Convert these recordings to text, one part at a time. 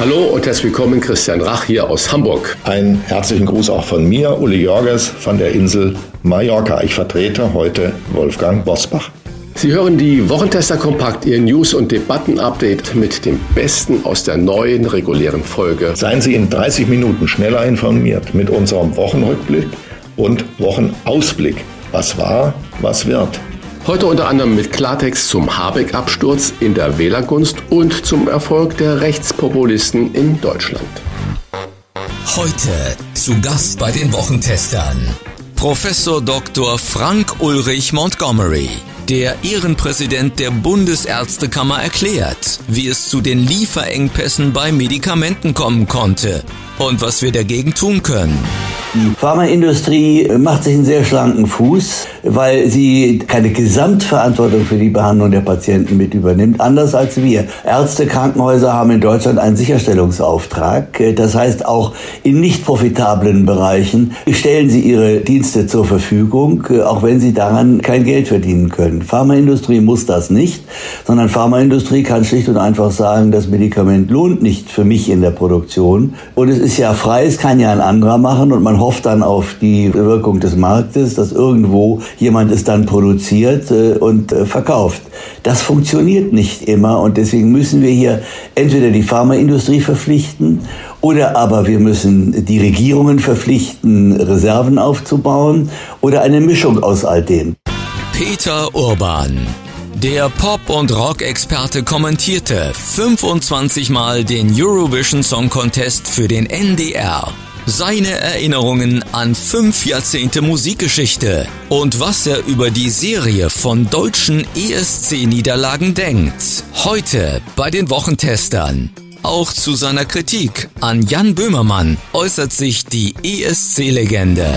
Hallo und herzlich willkommen, Christian Rach hier aus Hamburg. Einen herzlichen Gruß auch von mir, Uli Jorges von der Insel Mallorca. Ich vertrete heute Wolfgang Bosbach. Sie hören die Wochentester Kompakt, Ihr News- und Debatten-Update mit dem Besten aus der neuen regulären Folge. Seien Sie in 30 Minuten schneller informiert mit unserem Wochenrückblick und Wochenausblick. Was war, was wird. Heute unter anderem mit Klartext zum Habeck-Absturz in der Wählergunst und zum Erfolg der Rechtspopulisten in Deutschland. Heute zu Gast bei den Wochentestern Professor Dr. Frank Ulrich Montgomery. Der Ehrenpräsident der Bundesärztekammer erklärt, wie es zu den Lieferengpässen bei Medikamenten kommen konnte und was wir dagegen tun können. Die Pharmaindustrie macht sich einen sehr schlanken Fuß, weil sie keine Gesamtverantwortung für die Behandlung der Patienten mit übernimmt, anders als wir. Ärzte, Krankenhäuser haben in Deutschland einen Sicherstellungsauftrag. Das heißt, auch in nicht profitablen Bereichen stellen sie ihre Dienste zur Verfügung, auch wenn sie daran kein Geld verdienen können. Pharmaindustrie muss das nicht, sondern Pharmaindustrie kann schlicht und einfach sagen, das Medikament lohnt nicht für mich in der Produktion. Und es ist ja frei, es kann ja ein anderer machen und man hofft dann auf die Wirkung des Marktes, dass irgendwo jemand es dann produziert äh, und äh, verkauft. Das funktioniert nicht immer und deswegen müssen wir hier entweder die Pharmaindustrie verpflichten oder aber wir müssen die Regierungen verpflichten, Reserven aufzubauen oder eine Mischung aus all dem. Peter Urban. Der Pop- und Rock-Experte kommentierte 25 Mal den Eurovision Song Contest für den NDR. Seine Erinnerungen an fünf Jahrzehnte Musikgeschichte und was er über die Serie von deutschen ESC-Niederlagen denkt. Heute bei den Wochentestern. Auch zu seiner Kritik an Jan Böhmermann äußert sich die ESC-Legende.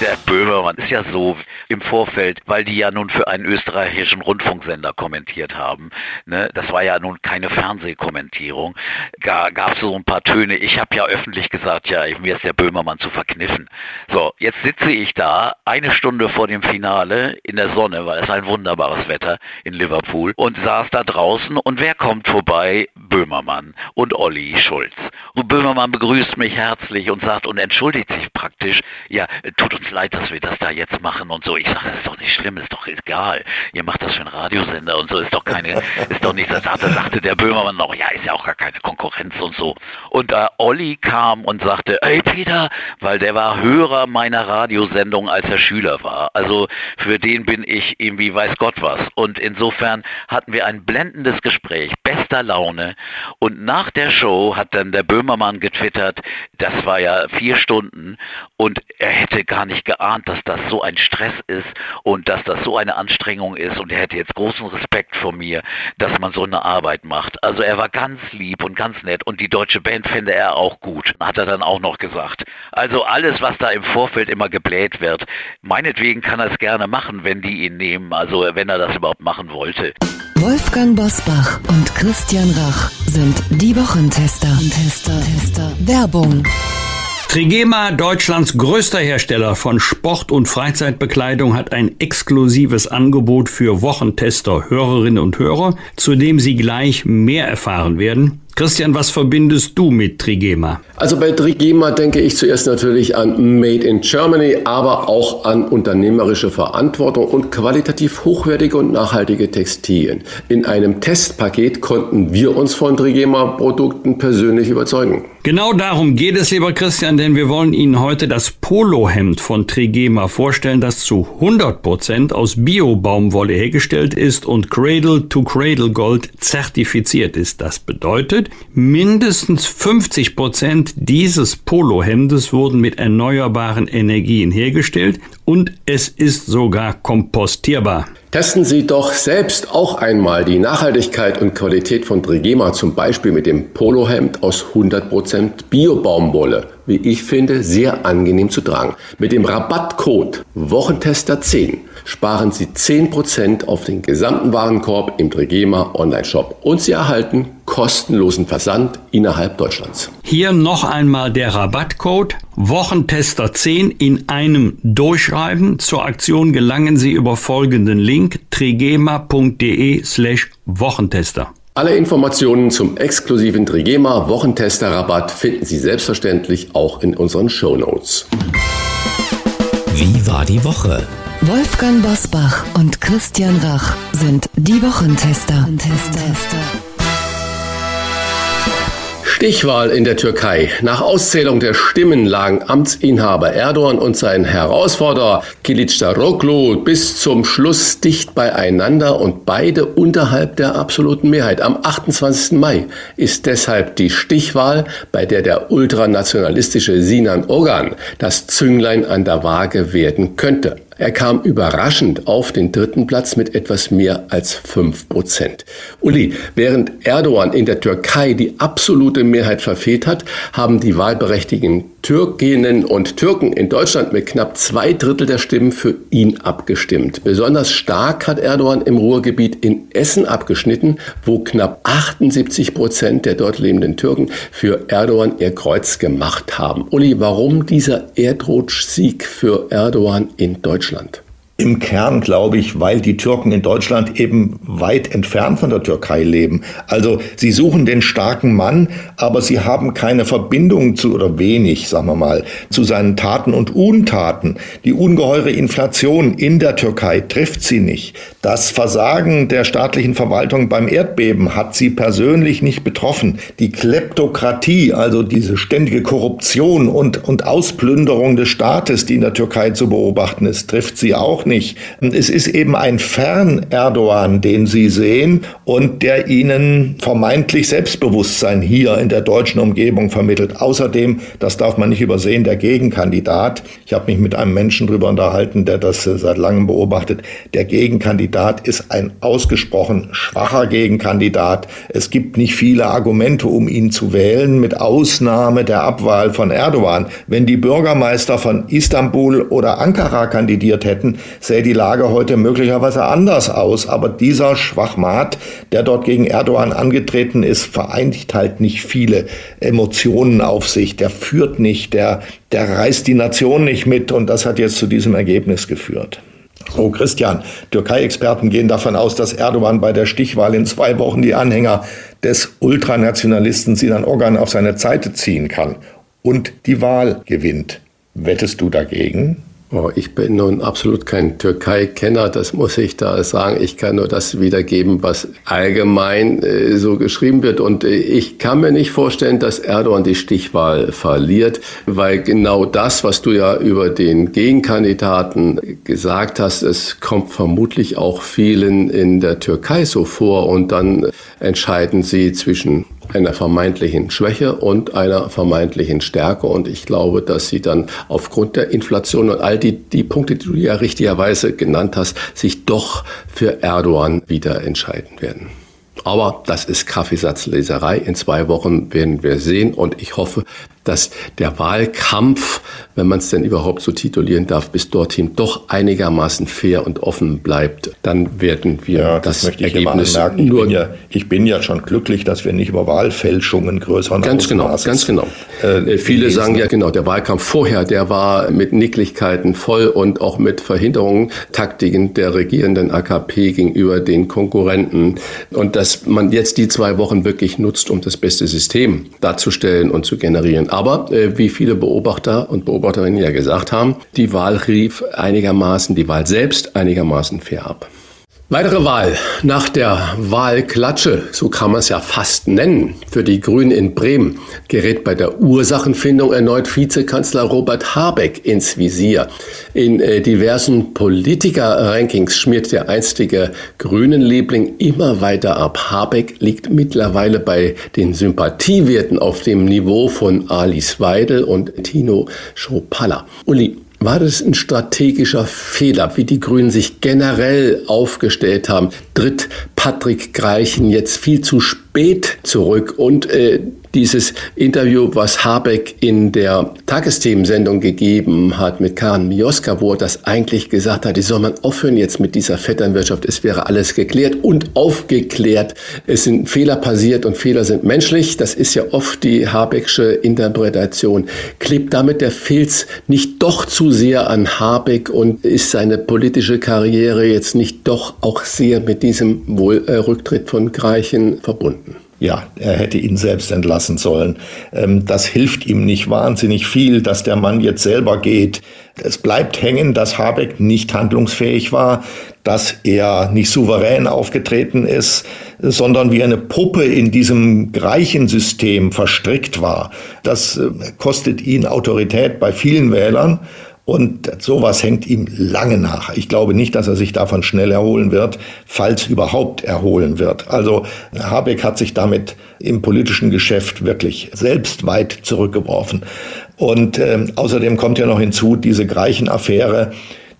Der Böhmermann ist ja so im Vorfeld, weil die ja nun für einen österreichischen Rundfunksender kommentiert haben. Ne? Das war ja nun keine Fernsehkommentierung. Ga, gab es so ein paar Töne. Ich habe ja öffentlich gesagt, ja, mir ist der Böhmermann zu verkniffen. So, jetzt sitze ich da eine Stunde vor dem Finale in der Sonne, weil es ein wunderbares Wetter in Liverpool und saß da draußen und wer kommt vorbei? Böhmermann und Olli Schulz. Und Böhmermann begrüßt mich herzlich und sagt und entschuldigt sich praktisch, ja, tut uns leid, dass wir das da jetzt machen und so. Ich sage, das ist doch nicht schlimm, ist doch egal. Ihr macht das für einen Radiosender und so, ist doch keine, ist doch nicht, das sagte, sagte der Böhmermann noch, ja, ist ja auch gar keine Konkurrenz und so. Und äh, Olli kam und sagte, ey Peter, weil der war Hörer meiner Radiosendung, als er Schüler war. Also für den bin ich irgendwie weiß Gott was. Und insofern hatten wir ein blendendes Gespräch, bester Laune. Und nach der Show hat dann der Böhmermann getwittert, das war ja vier Stunden und er hätte gar nicht geahnt, dass das so ein Stress ist und dass das so eine Anstrengung ist und er hätte jetzt großen Respekt vor mir, dass man so eine Arbeit macht. Also er war ganz lieb und ganz nett und die deutsche Band fände er auch gut, hat er dann auch noch gesagt. Also alles, was da im Vorfeld immer gebläht wird, meinetwegen kann er es gerne machen, wenn die ihn nehmen, also wenn er das überhaupt machen wollte. Wolfgang Bosbach und Christian Rach sind die Wochentester. Tester, Tester. Werbung. Trigema, Deutschlands größter Hersteller von Sport- und Freizeitbekleidung, hat ein exklusives Angebot für Wochentester, Hörerinnen und Hörer, zu dem Sie gleich mehr erfahren werden. Christian, was verbindest du mit Trigema? Also bei Trigema denke ich zuerst natürlich an Made in Germany, aber auch an unternehmerische Verantwortung und qualitativ hochwertige und nachhaltige Textilien. In einem Testpaket konnten wir uns von Trigema-Produkten persönlich überzeugen. Genau darum geht es, lieber Christian, denn wir wollen Ihnen heute das Polohemd von Trigema vorstellen, das zu 100 Prozent aus Bio-Baumwolle hergestellt ist und Cradle-to-Cradle Gold zertifiziert ist. Das bedeutet, mindestens 50 Prozent dieses Polohemdes wurden mit erneuerbaren Energien hergestellt und es ist sogar kompostierbar. Testen Sie doch selbst auch einmal die Nachhaltigkeit und Qualität von Trigema, zum Beispiel mit dem Polohemd aus 100% Bio-Baumwolle. Wie ich finde, sehr angenehm zu tragen. Mit dem Rabattcode Wochentester10 sparen Sie 10% auf den gesamten Warenkorb im Trigema Online-Shop und Sie erhalten kostenlosen Versand innerhalb Deutschlands. Hier noch einmal der Rabattcode Wochentester10 in einem Durchschreiben. Zur Aktion gelangen Sie über folgenden Link trigema.de slash Wochentester. Alle Informationen zum exklusiven Trigema Wochentester Rabatt finden Sie selbstverständlich auch in unseren Show Notes. Wie war die Woche? Wolfgang Bosbach und Christian Rach sind die Wochentester. Stichwahl in der Türkei. Nach Auszählung der Stimmen lagen Amtsinhaber Erdogan und sein Herausforderer Kilicdaroglu bis zum Schluss dicht beieinander und beide unterhalb der absoluten Mehrheit. Am 28. Mai ist deshalb die Stichwahl, bei der der ultranationalistische Sinan Ogan das Zünglein an der Waage werden könnte. Er kam überraschend auf den dritten Platz mit etwas mehr als fünf Prozent. Uli, während Erdogan in der Türkei die absolute Mehrheit verfehlt hat, haben die wahlberechtigten Türkinnen und Türken in Deutschland mit knapp zwei Drittel der Stimmen für ihn abgestimmt. Besonders stark hat Erdogan im Ruhrgebiet in Essen abgeschnitten, wo knapp 78 Prozent der dort lebenden Türken für Erdogan ihr Kreuz gemacht haben. Uli, warum dieser Erdrutschsieg für Erdogan in Deutschland? Im Kern glaube ich, weil die Türken in Deutschland eben weit entfernt von der Türkei leben. Also sie suchen den starken Mann, aber sie haben keine Verbindung zu oder wenig, sagen wir mal, zu seinen Taten und Untaten. Die ungeheure Inflation in der Türkei trifft sie nicht. Das Versagen der staatlichen Verwaltung beim Erdbeben hat sie persönlich nicht betroffen. Die Kleptokratie, also diese ständige Korruption und, und Ausplünderung des Staates, die in der Türkei zu beobachten ist, trifft sie auch nicht. Es ist eben ein Fern-Erdogan, den Sie sehen und der Ihnen vermeintlich Selbstbewusstsein hier in der deutschen Umgebung vermittelt. Außerdem, das darf man nicht übersehen, der Gegenkandidat. Ich habe mich mit einem Menschen darüber unterhalten, der das äh, seit langem beobachtet. Der Gegenkandidat ist ein ausgesprochen schwacher Gegenkandidat. Es gibt nicht viele Argumente, um ihn zu wählen, mit Ausnahme der Abwahl von Erdogan. Wenn die Bürgermeister von Istanbul oder Ankara kandidiert hätten, sähe die Lage heute möglicherweise anders aus. Aber dieser Schwachmat, der dort gegen Erdogan angetreten ist, vereinigt halt nicht viele Emotionen auf sich. Der führt nicht, der, der reißt die Nation nicht mit. Und das hat jetzt zu diesem Ergebnis geführt. Oh Christian, Türkei-Experten gehen davon aus, dass Erdogan bei der Stichwahl in zwei Wochen die Anhänger des Ultranationalisten Sinan Ogan auf seine Seite ziehen kann und die Wahl gewinnt. Wettest du dagegen? Oh, ich bin nun absolut kein Türkei-Kenner, das muss ich da sagen. Ich kann nur das wiedergeben, was allgemein äh, so geschrieben wird. Und äh, ich kann mir nicht vorstellen, dass Erdogan die Stichwahl verliert, weil genau das, was du ja über den Gegenkandidaten gesagt hast, es kommt vermutlich auch vielen in der Türkei so vor. Und dann entscheiden sie zwischen einer vermeintlichen Schwäche und einer vermeintlichen Stärke. Und ich glaube, dass sie dann aufgrund der Inflation und all die, die Punkte, die du ja richtigerweise genannt hast, sich doch für Erdogan wieder entscheiden werden. Aber das ist Kaffeesatzleserei. In zwei Wochen werden wir sehen und ich hoffe, dass der Wahlkampf, wenn man es denn überhaupt so titulieren darf, bis dorthin doch einigermaßen fair und offen bleibt, dann werden wir ja, das, das möchte ich Ergebnis immer anmerken. Ich bin, ja, ich bin ja schon glücklich, dass wir nicht über Wahlfälschungen größeren Ganz genau, ganz genau. Äh, viele sagen ja genau, der Wahlkampf vorher, der war mit Nicklichkeiten voll und auch mit Verhinderungen, Taktiken der regierenden AKP gegenüber den Konkurrenten. Und dass man jetzt die zwei Wochen wirklich nutzt, um das beste System darzustellen und zu generieren. Aber äh, wie viele Beobachter und Beobachterinnen ja gesagt haben, die Wahl rief einigermaßen, die Wahl selbst einigermaßen fair ab. Weitere Wahl. Nach der Wahlklatsche, so kann man es ja fast nennen, für die Grünen in Bremen gerät bei der Ursachenfindung erneut Vizekanzler Robert Habeck ins Visier. In äh, diversen Politiker-Rankings schmiert der einstige Grünen-Liebling immer weiter ab. Habeck liegt mittlerweile bei den Sympathiewerten auf dem Niveau von Alice Weidel und Tino Schopalla. Uli, War das ein strategischer Fehler, wie die Grünen sich generell aufgestellt haben? Tritt Patrick Greichen jetzt viel zu spät zurück und äh, dieses Interview, was Habeck in der Tagesthemensendung gegeben hat mit Karin Mioska, wo er das eigentlich gesagt hat, die soll man aufhören jetzt mit dieser Vetternwirtschaft, es wäre alles geklärt und aufgeklärt. Es sind Fehler passiert und Fehler sind menschlich. Das ist ja oft die Habecksche Interpretation. Klebt damit der Filz nicht doch zu sehr an Habeck und ist seine politische Karriere jetzt nicht doch auch sehr mit diesem Wohl äh, Rücktritt von Greichen verbunden? Ja, er hätte ihn selbst entlassen sollen. Ähm, das hilft ihm nicht wahnsinnig viel, dass der Mann jetzt selber geht. Es bleibt hängen, dass Habeck nicht handlungsfähig war, dass er nicht souverän aufgetreten ist, sondern wie eine Puppe in diesem Greichensystem verstrickt war. Das äh, kostet ihn Autorität bei vielen Wählern und sowas hängt ihm lange nach. Ich glaube nicht, dass er sich davon schnell erholen wird, falls überhaupt erholen wird. Also Habeck hat sich damit im politischen Geschäft wirklich selbst weit zurückgeworfen. Und äh, außerdem kommt ja noch hinzu diese Greichen-Affäre,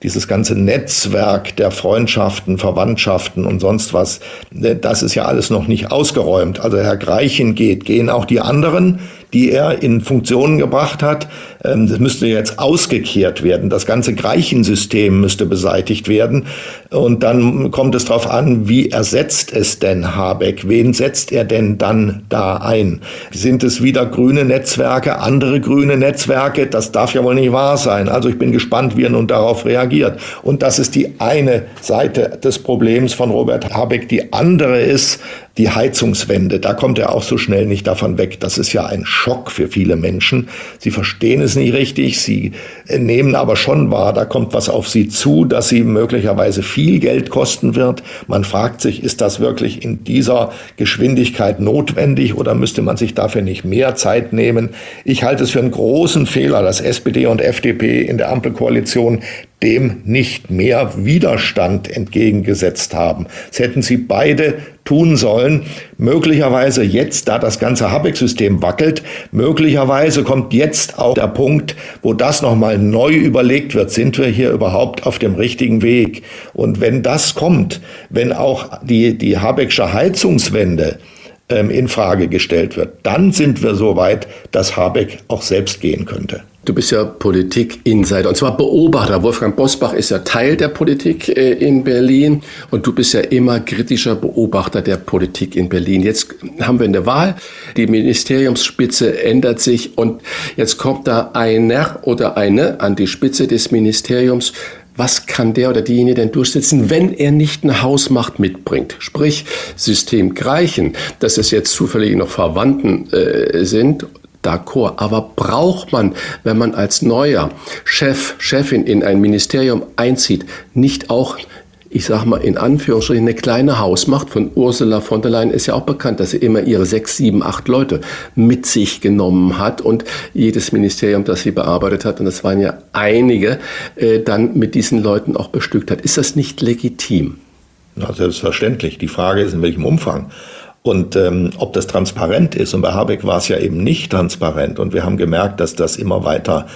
dieses ganze Netzwerk der Freundschaften, Verwandtschaften und sonst was, das ist ja alles noch nicht ausgeräumt. Also Herr Greichen geht, gehen auch die anderen, die er in Funktionen gebracht hat. Ähm, das müsste jetzt ausgekehrt werden. Das ganze Greichensystem müsste beseitigt werden. Und dann kommt es darauf an, wie ersetzt es denn Habeck? Wen setzt er denn dann da ein? Sind es wieder grüne Netzwerke, andere grüne Netzwerke? Das darf ja wohl nicht wahr sein. Also ich bin gespannt, wie er nun darauf reagiert. Und das ist die eine Seite des Problems von Robert Habeck. Die andere ist, die Heizungswende, da kommt er auch so schnell nicht davon weg. Das ist ja ein Schock für viele Menschen. Sie verstehen es nicht richtig, sie nehmen aber schon wahr, da kommt was auf sie zu, dass sie möglicherweise viel Geld kosten wird. Man fragt sich, ist das wirklich in dieser Geschwindigkeit notwendig oder müsste man sich dafür nicht mehr Zeit nehmen? Ich halte es für einen großen Fehler, dass SPD und FDP in der Ampelkoalition dem nicht mehr Widerstand entgegengesetzt haben. Das hätten sie beide tun sollen. Möglicherweise jetzt, da das ganze Habeck-System wackelt, möglicherweise kommt jetzt auch der Punkt, wo das nochmal neu überlegt wird. Sind wir hier überhaupt auf dem richtigen Weg? Und wenn das kommt, wenn auch die, die Habecksche Heizungswende ähm, in Frage gestellt wird, dann sind wir so weit, dass Habeck auch selbst gehen könnte. Du bist ja Politik-Insider und zwar Beobachter. Wolfgang Bosbach ist ja Teil der Politik äh, in Berlin und du bist ja immer kritischer Beobachter der Politik in Berlin. Jetzt haben wir eine Wahl, die Ministeriumsspitze ändert sich und jetzt kommt da einer oder eine an die Spitze des Ministeriums was kann der oder diejenige denn durchsetzen, wenn er nicht eine Hausmacht mitbringt? Sprich, System Greichen, dass es jetzt zufällig noch Verwandten äh, sind d'accord. Aber braucht man, wenn man als neuer Chef, Chefin in ein Ministerium einzieht, nicht auch ich sage mal in Anführungsstrichen, eine kleine Hausmacht von Ursula von der Leyen ist ja auch bekannt, dass sie immer ihre sechs, sieben, acht Leute mit sich genommen hat und jedes Ministerium, das sie bearbeitet hat, und das waren ja einige, äh, dann mit diesen Leuten auch bestückt hat. Ist das nicht legitim? Na, selbstverständlich. Die Frage ist, in welchem Umfang. Und ähm, ob das transparent ist, und bei Habeck war es ja eben nicht transparent. Und wir haben gemerkt, dass das immer weiter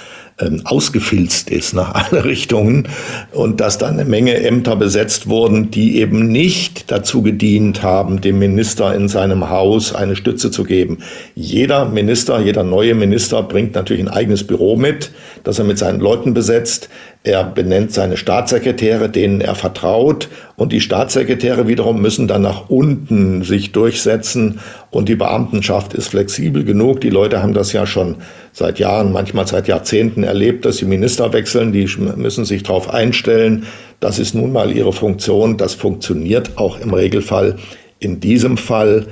ähm, ausgefilzt ist nach alle Richtungen und dass dann eine Menge Ämter besetzt wurden, die eben nicht dazu gedient haben, dem Minister in seinem Haus eine Stütze zu geben. Jeder Minister, jeder neue Minister bringt natürlich ein eigenes Büro mit, das er mit seinen Leuten besetzt. Er benennt seine Staatssekretäre, denen er vertraut. Und die Staatssekretäre wiederum müssen dann nach unten sich durchsetzen. Und die Beamtenschaft ist flexibel genug. Die Leute haben das ja schon seit Jahren, manchmal seit Jahrzehnten erlebt, dass die Minister wechseln. Die müssen sich darauf einstellen. Das ist nun mal ihre Funktion. Das funktioniert auch im Regelfall. In diesem Fall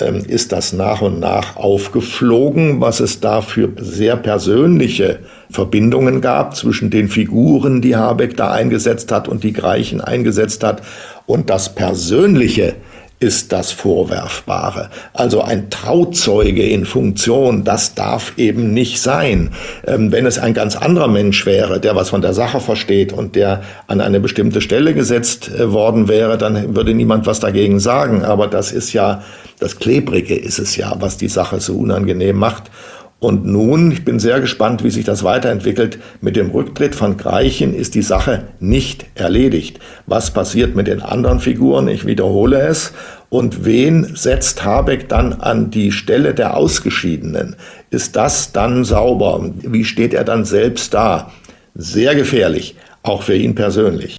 ähm, ist das nach und nach aufgeflogen, was es da für sehr persönliche Verbindungen gab zwischen den Figuren, die Habeck da eingesetzt hat und die Greichen eingesetzt hat. Und das Persönliche ist das Vorwerfbare. Also ein Trauzeuge in Funktion, das darf eben nicht sein. Ähm, wenn es ein ganz anderer Mensch wäre, der was von der Sache versteht und der an eine bestimmte Stelle gesetzt äh, worden wäre, dann würde niemand was dagegen sagen. Aber das ist ja, das Klebrige ist es ja, was die Sache so unangenehm macht. Und nun, ich bin sehr gespannt, wie sich das weiterentwickelt. Mit dem Rücktritt von Greichen ist die Sache nicht erledigt. Was passiert mit den anderen Figuren? Ich wiederhole es. Und wen setzt Habeck dann an die Stelle der Ausgeschiedenen? Ist das dann sauber? Wie steht er dann selbst da? Sehr gefährlich, auch für ihn persönlich.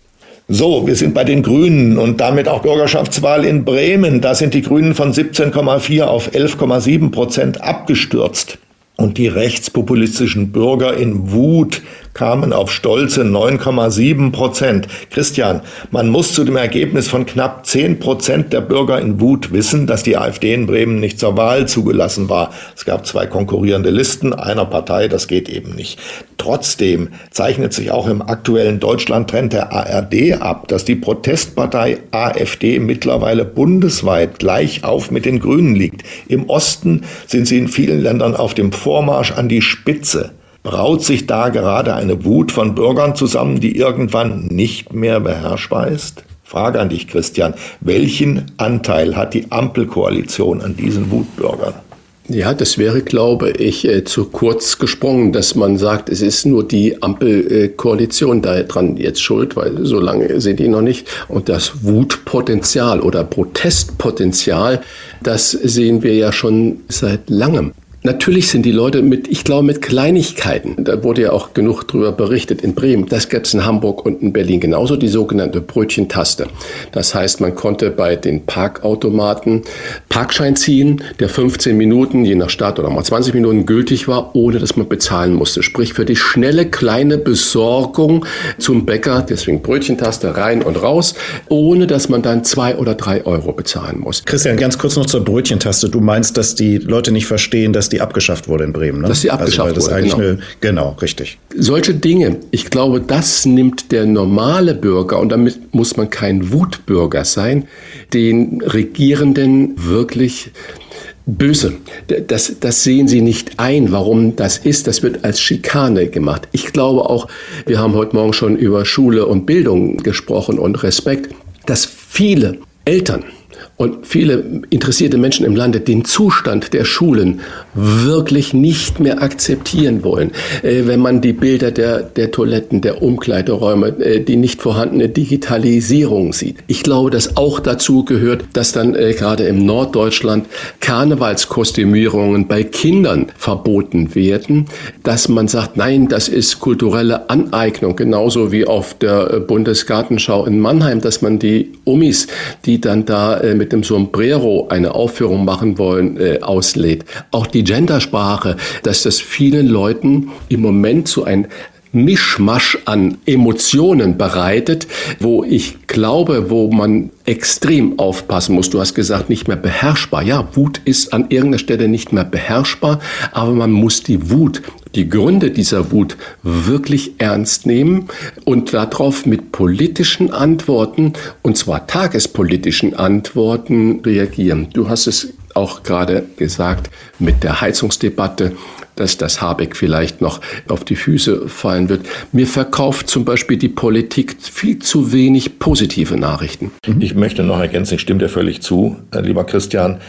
So, wir sind bei den Grünen und damit auch Bürgerschaftswahl in Bremen. Da sind die Grünen von 17,4 auf 11,7 Prozent abgestürzt. Und die rechtspopulistischen Bürger in Wut kamen auf stolze 9,7 Prozent. Christian, man muss zu dem Ergebnis von knapp 10 Prozent der Bürger in Wut wissen, dass die AfD in Bremen nicht zur Wahl zugelassen war. Es gab zwei konkurrierende Listen einer Partei, das geht eben nicht. Trotzdem zeichnet sich auch im aktuellen Deutschland-Trend der ARD ab, dass die Protestpartei AfD mittlerweile bundesweit gleich auf mit den Grünen liegt. Im Osten sind sie in vielen Ländern auf dem Vormarsch an die Spitze. Braut sich da gerade eine Wut von Bürgern zusammen, die irgendwann nicht mehr beherrschbar ist? Frage an dich, Christian. Welchen Anteil hat die Ampelkoalition an diesen Wutbürgern? Ja, das wäre, glaube ich, äh, zu kurz gesprungen, dass man sagt, es ist nur die Ampelkoalition daran jetzt schuld, weil so lange sind die noch nicht. Und das Wutpotenzial oder Protestpotenzial, das sehen wir ja schon seit langem. Natürlich sind die Leute mit, ich glaube, mit Kleinigkeiten, da wurde ja auch genug drüber berichtet in Bremen, das gäbe es in Hamburg und in Berlin genauso, die sogenannte Brötchentaste. Das heißt, man konnte bei den Parkautomaten Parkschein ziehen, der 15 Minuten, je nach Stadt oder mal 20 Minuten gültig war, ohne dass man bezahlen musste. Sprich, für die schnelle kleine Besorgung zum Bäcker, deswegen Brötchentaste rein und raus, ohne dass man dann zwei oder drei Euro bezahlen muss. Christian, ganz kurz noch zur Brötchentaste. Du meinst, dass die Leute nicht verstehen, dass die abgeschafft wurde in Bremen, ne? Dass die abgeschafft also, wurde, genau. Eine, genau, richtig. Solche Dinge, ich glaube, das nimmt der normale Bürger, und damit muss man kein Wutbürger sein, den Regierenden wirklich böse. Das, das sehen sie nicht ein, warum das ist. Das wird als Schikane gemacht. Ich glaube auch, wir haben heute Morgen schon über Schule und Bildung gesprochen und Respekt, dass viele Eltern und viele interessierte Menschen im Lande den Zustand der Schulen wirklich nicht mehr akzeptieren wollen. Äh, wenn man die Bilder der, der Toiletten, der Umkleideräume, äh, die nicht vorhandene Digitalisierung sieht. Ich glaube, dass auch dazu gehört, dass dann äh, gerade im Norddeutschland Karnevalskostümierungen bei Kindern verboten werden, dass man sagt, nein, das ist kulturelle Aneignung, genauso wie auf der Bundesgartenschau in Mannheim, dass man die Umis, die dann da mit mit dem Sombrero eine Aufführung machen wollen, äh, auslädt. Auch die Gendersprache, dass das vielen Leuten im Moment so ein Mischmasch an Emotionen bereitet, wo ich glaube, wo man extrem aufpassen muss. Du hast gesagt, nicht mehr beherrschbar. Ja, Wut ist an irgendeiner Stelle nicht mehr beherrschbar, aber man muss die Wut, die Gründe dieser Wut wirklich ernst nehmen und darauf mit politischen Antworten, und zwar tagespolitischen Antworten reagieren. Du hast es auch gerade gesagt mit der Heizungsdebatte dass das Habeck vielleicht noch auf die Füße fallen wird. Mir verkauft zum Beispiel die Politik viel zu wenig positive Nachrichten. Ich möchte noch ergänzen, ich stimme dir völlig zu, äh, lieber Christian.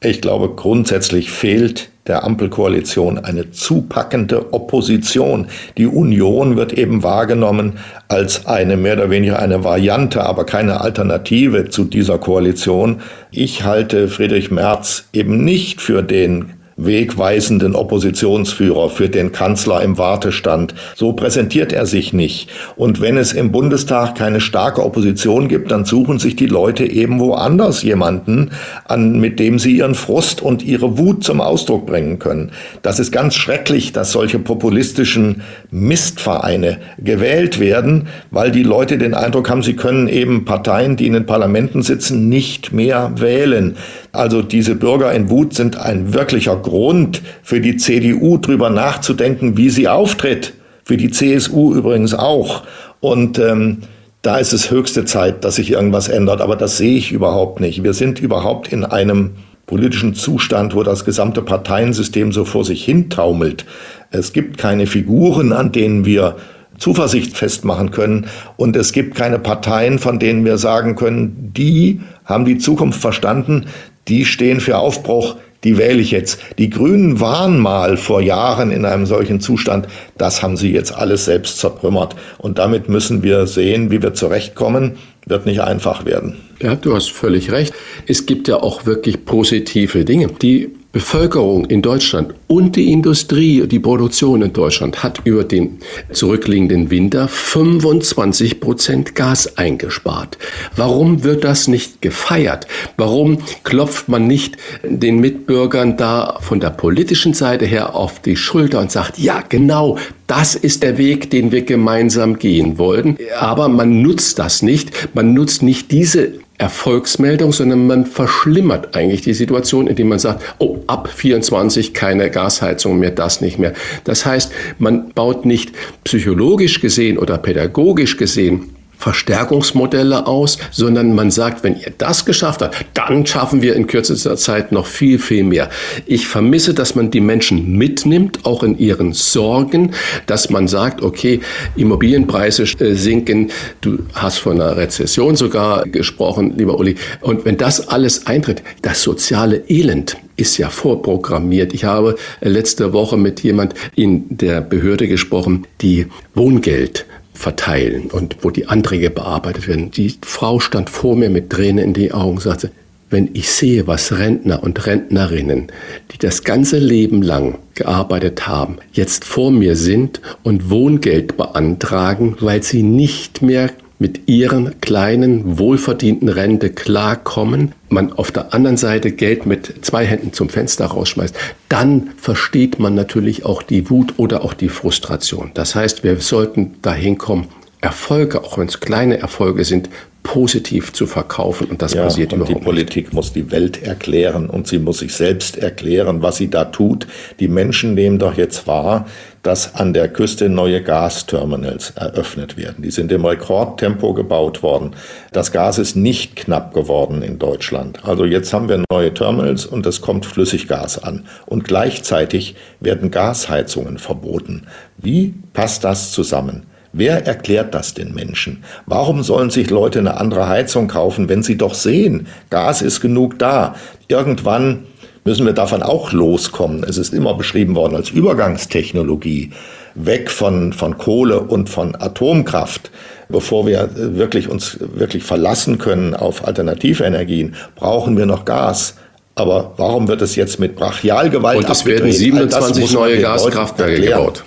Ich glaube, grundsätzlich fehlt der Ampelkoalition eine zupackende Opposition. Die Union wird eben wahrgenommen als eine mehr oder weniger eine Variante, aber keine Alternative zu dieser Koalition. Ich halte Friedrich Merz eben nicht für den wegweisenden Oppositionsführer, für den Kanzler im Wartestand. So präsentiert er sich nicht. Und wenn es im Bundestag keine starke Opposition gibt, dann suchen sich die Leute eben woanders jemanden, an, mit dem sie ihren Frust und ihre Wut zum Ausdruck bringen können. Das ist ganz schrecklich, dass solche populistischen Mistvereine gewählt werden, weil die Leute den Eindruck haben, sie können eben Parteien, die in den Parlamenten sitzen, nicht mehr wählen. Also diese Bürger in Wut sind ein wirklicher Grund für die CDU, drüber nachzudenken, wie sie auftritt. Für die CSU übrigens auch. Und ähm, da ist es höchste Zeit, dass sich irgendwas ändert. Aber das sehe ich überhaupt nicht. Wir sind überhaupt in einem politischen Zustand, wo das gesamte Parteiensystem so vor sich hintaumelt. Es gibt keine Figuren, an denen wir Zuversicht festmachen können. Und es gibt keine Parteien, von denen wir sagen können, die haben die Zukunft verstanden, die stehen für Aufbruch die wähle ich jetzt. Die Grünen waren mal vor Jahren in einem solchen Zustand. Das haben sie jetzt alles selbst zertrümmert. Und damit müssen wir sehen, wie wir zurechtkommen. Wird nicht einfach werden. Ja, du hast völlig recht. Es gibt ja auch wirklich positive Dinge. Die Bevölkerung in Deutschland und die Industrie, die Produktion in Deutschland hat über den zurückliegenden Winter 25 Prozent Gas eingespart. Warum wird das nicht gefeiert? Warum klopft man nicht den Mitbürgern da von der politischen Seite her auf die Schulter und sagt, ja, genau, das ist der Weg, den wir gemeinsam gehen wollten. Aber man nutzt das nicht. Man nutzt nicht diese Erfolgsmeldung, sondern man verschlimmert eigentlich die Situation, indem man sagt, oh, ab 24 keine Gasheizung mehr, das nicht mehr. Das heißt, man baut nicht psychologisch gesehen oder pädagogisch gesehen Verstärkungsmodelle aus, sondern man sagt, wenn ihr das geschafft habt, dann schaffen wir in kürzester Zeit noch viel, viel mehr. Ich vermisse, dass man die Menschen mitnimmt, auch in ihren Sorgen, dass man sagt, okay, Immobilienpreise äh, sinken, du hast von einer Rezession sogar gesprochen, lieber Uli, und wenn das alles eintritt, das soziale Elend, ist ja vorprogrammiert. Ich habe letzte Woche mit jemand in der Behörde gesprochen, die Wohngeld verteilen und wo die Anträge bearbeitet werden. Die Frau stand vor mir mit Tränen in die Augen und sagte, wenn ich sehe, was Rentner und Rentnerinnen, die das ganze Leben lang gearbeitet haben, jetzt vor mir sind und Wohngeld beantragen, weil sie nicht mehr mit ihren kleinen, wohlverdienten Rente klarkommen, man auf der anderen Seite Geld mit zwei Händen zum Fenster rausschmeißt, dann versteht man natürlich auch die Wut oder auch die Frustration. Das heißt, wir sollten dahin kommen, Erfolge, auch wenn es kleine Erfolge sind, positiv zu verkaufen und das ja, passiert und überhaupt die Politik nicht. muss die Welt erklären und sie muss sich selbst erklären, was sie da tut. Die Menschen nehmen doch jetzt wahr, dass an der Küste neue Gasterminals eröffnet werden. Die sind im Rekordtempo gebaut worden. Das Gas ist nicht knapp geworden in Deutschland. Also jetzt haben wir neue Terminals und es kommt Flüssiggas an. Und gleichzeitig werden Gasheizungen verboten. Wie passt das zusammen? Wer erklärt das den Menschen? Warum sollen sich Leute eine andere Heizung kaufen, wenn sie doch sehen, Gas ist genug da? Irgendwann müssen wir davon auch loskommen. Es ist immer beschrieben worden als Übergangstechnologie, weg von, von Kohle und von Atomkraft. Bevor wir wirklich uns wirklich verlassen können auf Alternativenergien, brauchen wir noch Gas. Aber warum wird es jetzt mit Brachialgewalt Und es werden 27 neue Gaskraftwerke gebaut.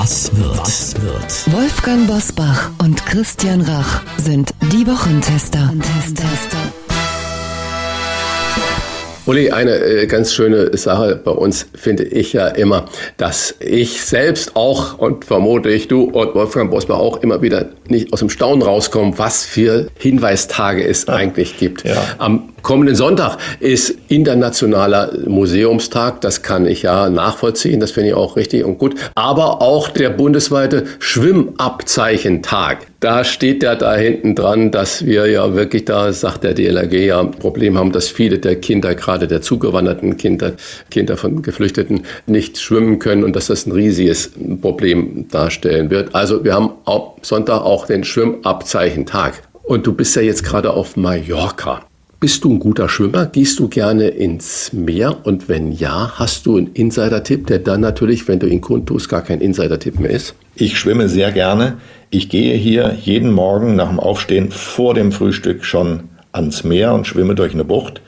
Was wird? Was wird? Wolfgang Bosbach und Christian Rach sind die Wochentester. Uli, eine äh, ganz schöne Sache bei uns finde ich ja immer, dass ich selbst auch und vermute ich du und Wolfgang Bosbach auch immer wieder nicht aus dem Staunen rauskommen, was für Hinweistage es ja. eigentlich gibt. Ja. Am kommenden Sonntag ist Internationaler Museumstag. Das kann ich ja nachvollziehen. Das finde ich auch richtig und gut. Aber auch der bundesweite Schwimmabzeichentag. Da steht ja da hinten dran, dass wir ja wirklich da, sagt der DLRG, ja ein Problem haben, dass viele der Kinder, gerade der zugewanderten Kinder, Kinder von Geflüchteten, nicht schwimmen können und dass das ein riesiges Problem darstellen wird. Also wir haben am Sonntag auch den Schwimmabzeichentag. Und du bist ja jetzt gerade auf Mallorca. Bist du ein guter Schwimmer? Gehst du gerne ins Meer? Und wenn ja, hast du einen Insider-Tipp, der dann natürlich, wenn du ihn kundtust, gar kein Insider-Tipp mehr ist? Ich schwimme sehr gerne. Ich gehe hier jeden Morgen nach dem Aufstehen vor dem Frühstück schon ans Meer und schwimme durch eine Bucht.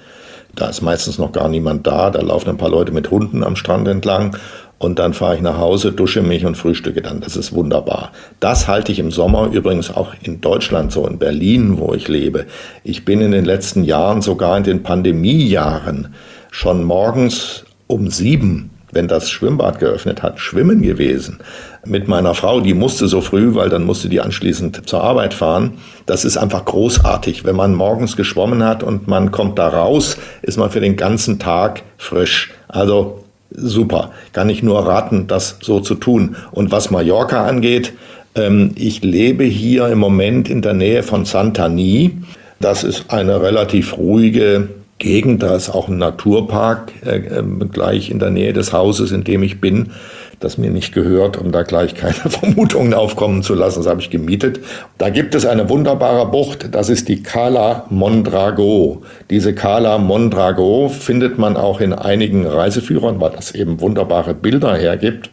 Da ist meistens noch gar niemand da. Da laufen ein paar Leute mit Hunden am Strand entlang und dann fahre ich nach Hause, dusche mich und frühstücke dann. Das ist wunderbar. Das halte ich im Sommer übrigens auch in Deutschland so, in Berlin, wo ich lebe. Ich bin in den letzten Jahren, sogar in den Pandemiejahren, schon morgens um sieben, wenn das Schwimmbad geöffnet hat, schwimmen gewesen. Mit meiner Frau, die musste so früh, weil dann musste die anschließend zur Arbeit fahren. Das ist einfach großartig. Wenn man morgens geschwommen hat und man kommt da raus, ist man für den ganzen Tag frisch. Also super. Kann ich nur raten, das so zu tun. Und was Mallorca angeht, ähm, ich lebe hier im Moment in der Nähe von Santani. Das ist eine relativ ruhige Gegend. Da ist auch ein Naturpark äh, äh, gleich in der Nähe des Hauses, in dem ich bin. Das mir nicht gehört, um da gleich keine Vermutungen aufkommen zu lassen. Das habe ich gemietet. Da gibt es eine wunderbare Bucht, das ist die Cala Mondrago. Diese Cala Mondrago findet man auch in einigen Reiseführern, weil das eben wunderbare Bilder hergibt.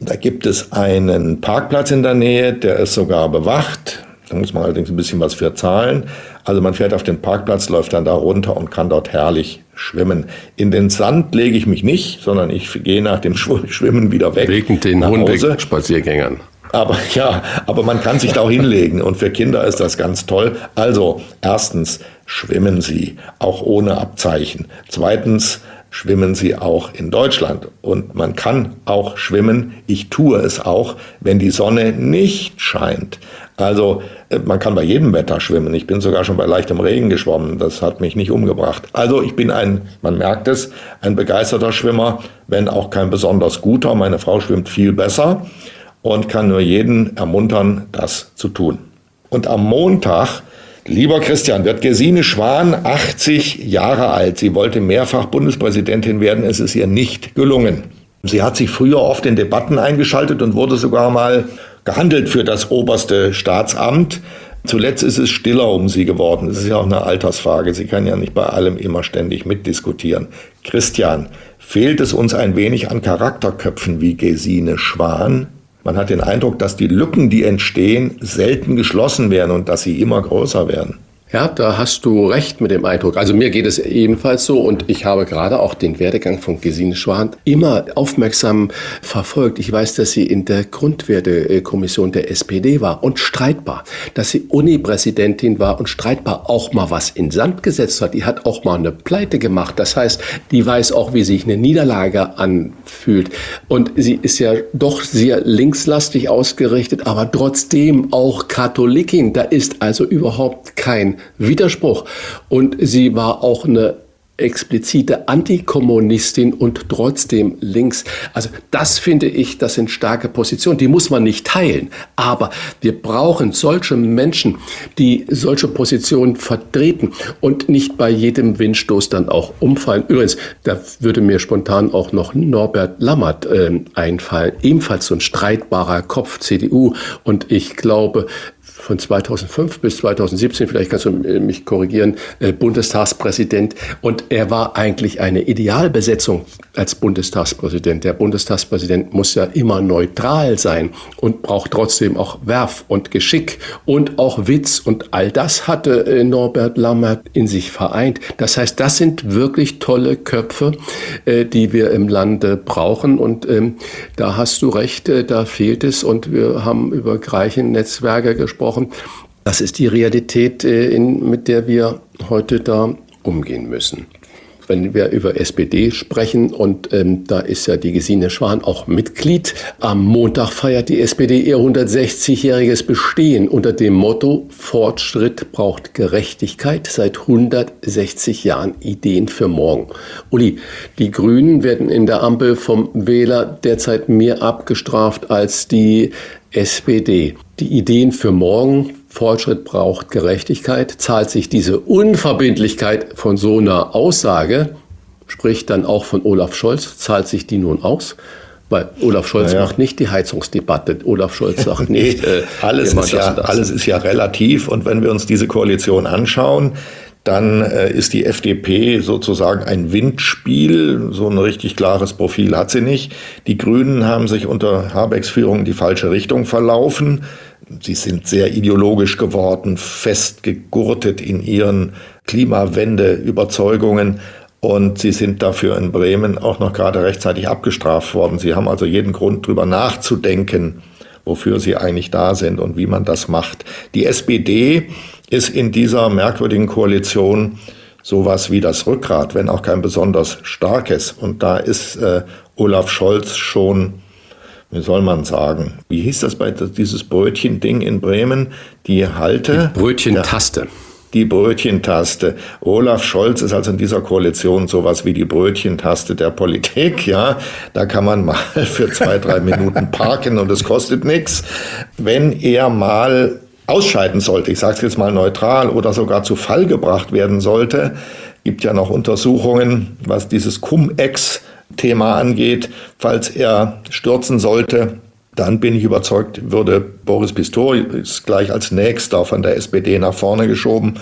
Da gibt es einen Parkplatz in der Nähe, der ist sogar bewacht. Da muss man allerdings ein bisschen was für zahlen. Also man fährt auf den Parkplatz, läuft dann da runter und kann dort herrlich schwimmen. In den Sand lege ich mich nicht, sondern ich gehe nach dem Schwimmen wieder weg. Wegen den Hundespaziergängern. Aber ja, aber man kann sich da auch hinlegen und für Kinder ist das ganz toll. Also, erstens, schwimmen Sie, auch ohne Abzeichen. Zweitens, schwimmen Sie auch in Deutschland. Und man kann auch schwimmen, ich tue es auch, wenn die Sonne nicht scheint. Also äh, man kann bei jedem Wetter schwimmen. Ich bin sogar schon bei leichtem Regen geschwommen. Das hat mich nicht umgebracht. Also ich bin ein, man merkt es, ein begeisterter Schwimmer, wenn auch kein besonders guter. Meine Frau schwimmt viel besser und kann nur jeden ermuntern, das zu tun. Und am Montag, lieber Christian, wird Gesine Schwan 80 Jahre alt. Sie wollte mehrfach Bundespräsidentin werden. Es ist ihr nicht gelungen. Sie hat sich früher oft in Debatten eingeschaltet und wurde sogar mal gehandelt für das oberste Staatsamt. Zuletzt ist es stiller um sie geworden. Es ist ja auch eine Altersfrage. Sie kann ja nicht bei allem immer ständig mitdiskutieren. Christian, fehlt es uns ein wenig an Charakterköpfen wie Gesine Schwan? Man hat den Eindruck, dass die Lücken, die entstehen, selten geschlossen werden und dass sie immer größer werden. Ja, da hast du recht mit dem Eindruck. Also mir geht es ebenfalls so und ich habe gerade auch den Werdegang von Gesine Schwan immer aufmerksam verfolgt. Ich weiß, dass sie in der Grundwertekommission der SPD war und streitbar, dass sie Uni-Präsidentin war und streitbar auch mal was in Sand gesetzt hat. Die hat auch mal eine Pleite gemacht. Das heißt, die weiß auch, wie sich eine Niederlage anfühlt. Und sie ist ja doch sehr linkslastig ausgerichtet, aber trotzdem auch Katholikin. Da ist also überhaupt kein Widerspruch. Und sie war auch eine explizite Antikommunistin und trotzdem links. Also das finde ich, das sind starke Positionen. Die muss man nicht teilen. Aber wir brauchen solche Menschen, die solche Positionen vertreten und nicht bei jedem Windstoß dann auch umfallen. Übrigens, da würde mir spontan auch noch Norbert Lammert äh, einfallen. Ebenfalls so ein streitbarer Kopf CDU. Und ich glaube, von 2005 bis 2017, vielleicht kannst du mich korrigieren, äh, Bundestagspräsident. Und er war eigentlich eine Idealbesetzung als Bundestagspräsident. Der Bundestagspräsident muss ja immer neutral sein und braucht trotzdem auch Werf und Geschick und auch Witz. Und all das hatte äh, Norbert Lammert in sich vereint. Das heißt, das sind wirklich tolle Köpfe, äh, die wir im Lande brauchen. Und ähm, da hast du recht, da fehlt es. Und wir haben über Greichen-Netzwerke gesprochen gesprochen. Das ist die Realität, äh, in, mit der wir heute da umgehen müssen. Wenn wir über SPD sprechen, und ähm, da ist ja die Gesine Schwan auch Mitglied, am Montag feiert die SPD ihr 160-jähriges Bestehen unter dem Motto Fortschritt braucht Gerechtigkeit, seit 160 Jahren Ideen für morgen. Uli, die Grünen werden in der Ampel vom Wähler derzeit mehr abgestraft als die SPD. Die Ideen für morgen, Fortschritt braucht Gerechtigkeit, zahlt sich diese Unverbindlichkeit von so einer Aussage, spricht dann auch von Olaf Scholz, zahlt sich die nun aus? Weil Olaf Scholz naja. macht nicht die Heizungsdebatte. Olaf Scholz sagt nicht. Äh, alles, ist ja, alles ist ja relativ. Und wenn wir uns diese Koalition anschauen, dann äh, ist die FDP sozusagen ein Windspiel. So ein richtig klares Profil hat sie nicht. Die Grünen haben sich unter Habecks Führung in die falsche Richtung verlaufen. Sie sind sehr ideologisch geworden, festgegurtet in ihren Klimawende-Überzeugungen. Und sie sind dafür in Bremen auch noch gerade rechtzeitig abgestraft worden. Sie haben also jeden Grund, drüber nachzudenken, wofür sie eigentlich da sind und wie man das macht. Die SPD ist in dieser merkwürdigen Koalition sowas wie das Rückgrat, wenn auch kein besonders starkes. Und da ist äh, Olaf Scholz schon, wie soll man sagen, wie hieß das bei dieses Brötchen-Ding in Bremen? Die Halte. Die Brötchentaste. Die Brötchentaste. Olaf Scholz ist also in dieser Koalition sowas wie die Brötchentaste der Politik, ja. Da kann man mal für zwei, drei Minuten parken und es kostet nichts. Wenn er mal ausscheiden sollte, ich sage es jetzt mal neutral, oder sogar zu Fall gebracht werden sollte, gibt ja noch Untersuchungen, was dieses Cum-Ex Thema angeht, falls er stürzen sollte, dann bin ich überzeugt, würde Boris Pistorius gleich als nächster von der SPD nach vorne geschoben.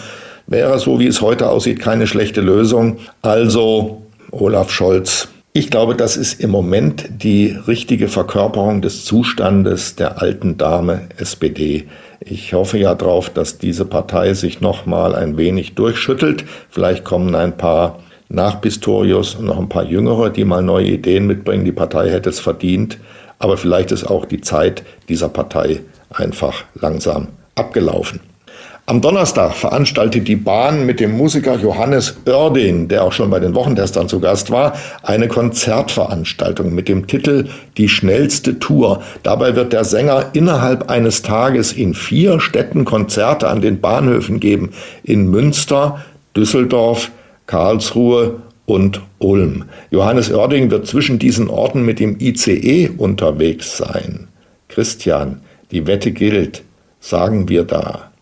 Wäre so, wie es heute aussieht, keine schlechte Lösung. Also Olaf Scholz. Ich glaube, das ist im Moment die richtige Verkörperung des Zustandes der alten Dame SPD. Ich hoffe ja darauf, dass diese Partei sich noch mal ein wenig durchschüttelt. Vielleicht kommen ein paar nach Pistorius noch ein paar Jüngere, die mal neue Ideen mitbringen. Die Partei hätte es verdient. Aber vielleicht ist auch die Zeit dieser Partei einfach langsam abgelaufen. Am Donnerstag veranstaltet die Bahn mit dem Musiker Johannes Oerding, der auch schon bei den Wochentestern zu Gast war, eine Konzertveranstaltung mit dem Titel Die schnellste Tour. Dabei wird der Sänger innerhalb eines Tages in vier Städten Konzerte an den Bahnhöfen geben. In Münster, Düsseldorf, Karlsruhe und Ulm. Johannes Oerding wird zwischen diesen Orten mit dem ICE unterwegs sein. Christian, die Wette gilt, sagen wir da.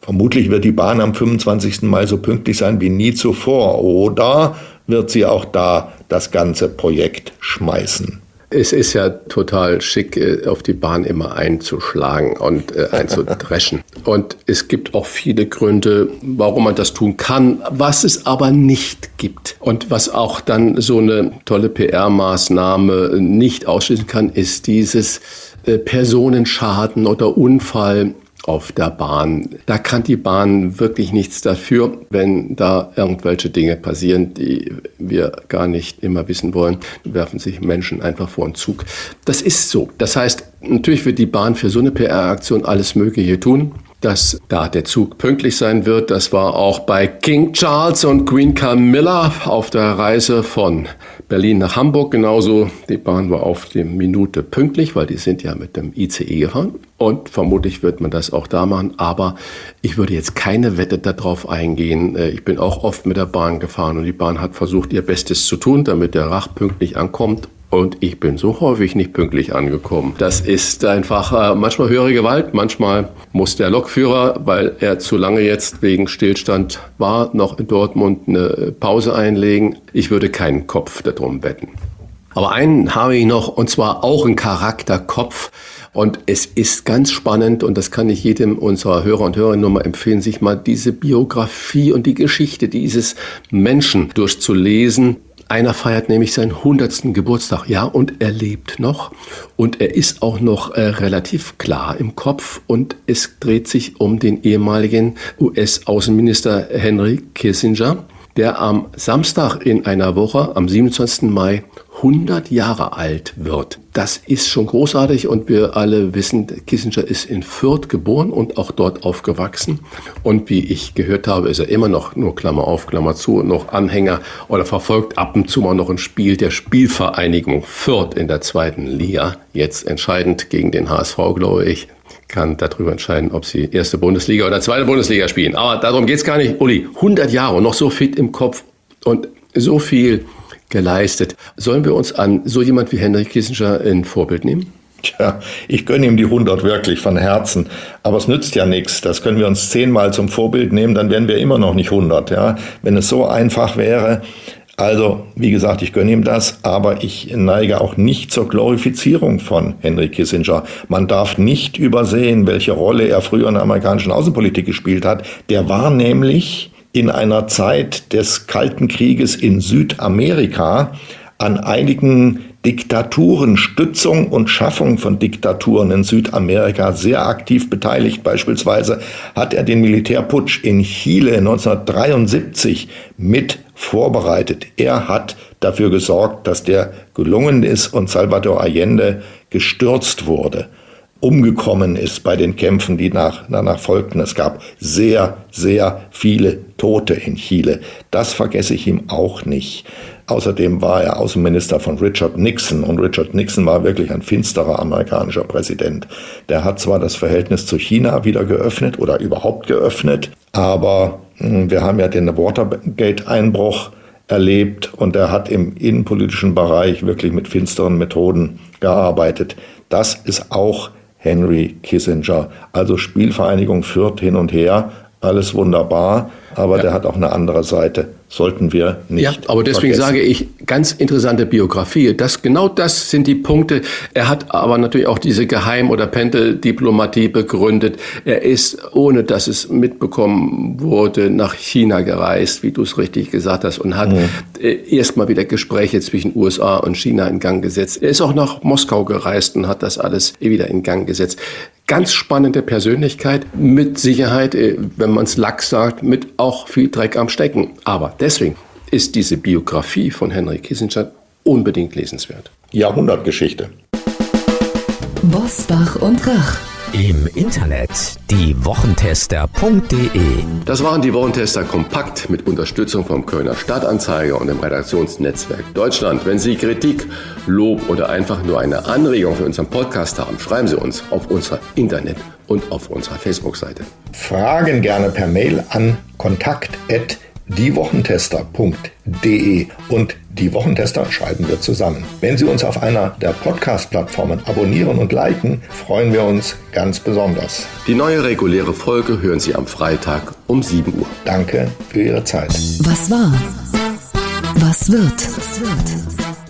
Vermutlich wird die Bahn am 25. Mai so pünktlich sein wie nie zuvor, oder wird sie auch da das ganze Projekt schmeißen? Es ist ja total schick, äh, auf die Bahn immer einzuschlagen und äh, einzudreschen. und es gibt auch viele Gründe, warum man das tun kann, was es aber nicht gibt. Und was auch dann so eine tolle PR-Maßnahme nicht ausschließen kann, ist dieses äh, Personenschaden oder Unfall auf der Bahn. Da kann die Bahn wirklich nichts dafür, wenn da irgendwelche Dinge passieren, die wir gar nicht immer wissen wollen, werfen sich Menschen einfach vor den Zug. Das ist so. Das heißt, natürlich wird die Bahn für so eine PR-Aktion alles Mögliche tun dass da der Zug pünktlich sein wird. Das war auch bei King Charles und Queen Camilla auf der Reise von Berlin nach Hamburg genauso. Die Bahn war auf die Minute pünktlich, weil die sind ja mit dem ICE gefahren. Und vermutlich wird man das auch da machen. Aber ich würde jetzt keine Wette darauf eingehen. Äh, ich bin auch oft mit der Bahn gefahren und die Bahn hat versucht, ihr Bestes zu tun, damit der Rach pünktlich ankommt. Und ich bin so häufig nicht pünktlich angekommen. Das ist einfach äh, manchmal höhere Gewalt, manchmal muss der Lokführer, weil er zu lange jetzt wegen Stillstand war, noch in Dortmund eine Pause einlegen. Ich würde keinen Kopf darum wetten. Aber einen habe ich noch, und zwar auch ein Charakterkopf. Und es ist ganz spannend, und das kann ich jedem unserer Hörer und Hörerinnen nur mal empfehlen, sich mal diese Biografie und die Geschichte dieses Menschen durchzulesen. Einer feiert nämlich seinen 100. Geburtstag, ja, und er lebt noch. Und er ist auch noch äh, relativ klar im Kopf. Und es dreht sich um den ehemaligen US-Außenminister Henry Kissinger, der am Samstag in einer Woche, am 27. Mai, 100 Jahre alt wird. Das ist schon großartig und wir alle wissen, Kissinger ist in Fürth geboren und auch dort aufgewachsen. Und wie ich gehört habe, ist er immer noch, nur Klammer auf, Klammer zu, noch Anhänger oder verfolgt ab und zu mal noch ein Spiel der Spielvereinigung Fürth in der zweiten Liga. Jetzt entscheidend gegen den HSV, glaube ich kann darüber entscheiden, ob sie erste Bundesliga oder zweite Bundesliga spielen. Aber darum geht es gar nicht. Uli, 100 Jahre und noch so fit im Kopf und so viel geleistet. Sollen wir uns an so jemand wie Henry Kissinger ein Vorbild nehmen? Tja, ich gönne ihm die 100 wirklich von Herzen. Aber es nützt ja nichts. Das können wir uns zehnmal zum Vorbild nehmen, dann wären wir immer noch nicht 100. Ja? Wenn es so einfach wäre. Also, wie gesagt, ich gönne ihm das, aber ich neige auch nicht zur Glorifizierung von Henry Kissinger. Man darf nicht übersehen, welche Rolle er früher in der amerikanischen Außenpolitik gespielt hat. Der war nämlich in einer Zeit des Kalten Krieges in Südamerika an einigen Diktaturen, Stützung und Schaffung von Diktaturen in Südamerika sehr aktiv beteiligt. Beispielsweise hat er den Militärputsch in Chile 1973 mit vorbereitet. Er hat dafür gesorgt, dass der gelungen ist und Salvador Allende gestürzt wurde umgekommen ist bei den Kämpfen, die nach, danach folgten. Es gab sehr, sehr viele Tote in Chile. Das vergesse ich ihm auch nicht. Außerdem war er Außenminister von Richard Nixon und Richard Nixon war wirklich ein finsterer amerikanischer Präsident. Der hat zwar das Verhältnis zu China wieder geöffnet oder überhaupt geöffnet, aber hm, wir haben ja den Watergate-Einbruch erlebt und er hat im innenpolitischen Bereich wirklich mit finsteren Methoden gearbeitet. Das ist auch Henry Kissinger. Also Spielvereinigung führt hin und her, alles wunderbar, aber ja. der hat auch eine andere Seite, sollten wir nicht. Ja, aber deswegen vergessen. sage ich, ganz interessante Biografie. Das, genau das sind die Punkte. Er hat aber natürlich auch diese Geheim- oder Pendeldiplomatie begründet. Er ist, ohne dass es mitbekommen wurde, nach China gereist, wie du es richtig gesagt hast, und hat mhm. Äh, erstmal wieder Gespräche zwischen USA und China in Gang gesetzt. Er ist auch nach Moskau gereist und hat das alles wieder in Gang gesetzt. Ganz spannende Persönlichkeit, mit Sicherheit, äh, wenn man es lax sagt, mit auch viel Dreck am Stecken. Aber deswegen ist diese Biografie von Henry Kissinger unbedingt lesenswert. Jahrhundertgeschichte. Bosbach und Rach. Im Internet diewochentester.de. Das waren die Wochentester kompakt mit Unterstützung vom Kölner Stadtanzeiger und dem Redaktionsnetzwerk Deutschland. Wenn Sie Kritik, Lob oder einfach nur eine Anregung für unseren Podcast haben, schreiben Sie uns auf unserer Internet- und auf unserer Facebook-Seite. Fragen gerne per Mail an kontakt@ diewochentester.de und die Wochentester schreiben wir zusammen. Wenn Sie uns auf einer der Podcast-Plattformen abonnieren und liken, freuen wir uns ganz besonders. Die neue reguläre Folge hören Sie am Freitag um 7 Uhr. Danke für Ihre Zeit. Was war? Was wird?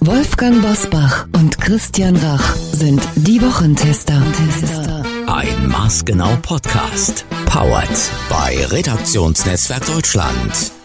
Wolfgang Bosbach und Christian Rach sind die Wochentester. Ein Maßgenau Podcast. Powered bei Redaktionsnetzwerk Deutschland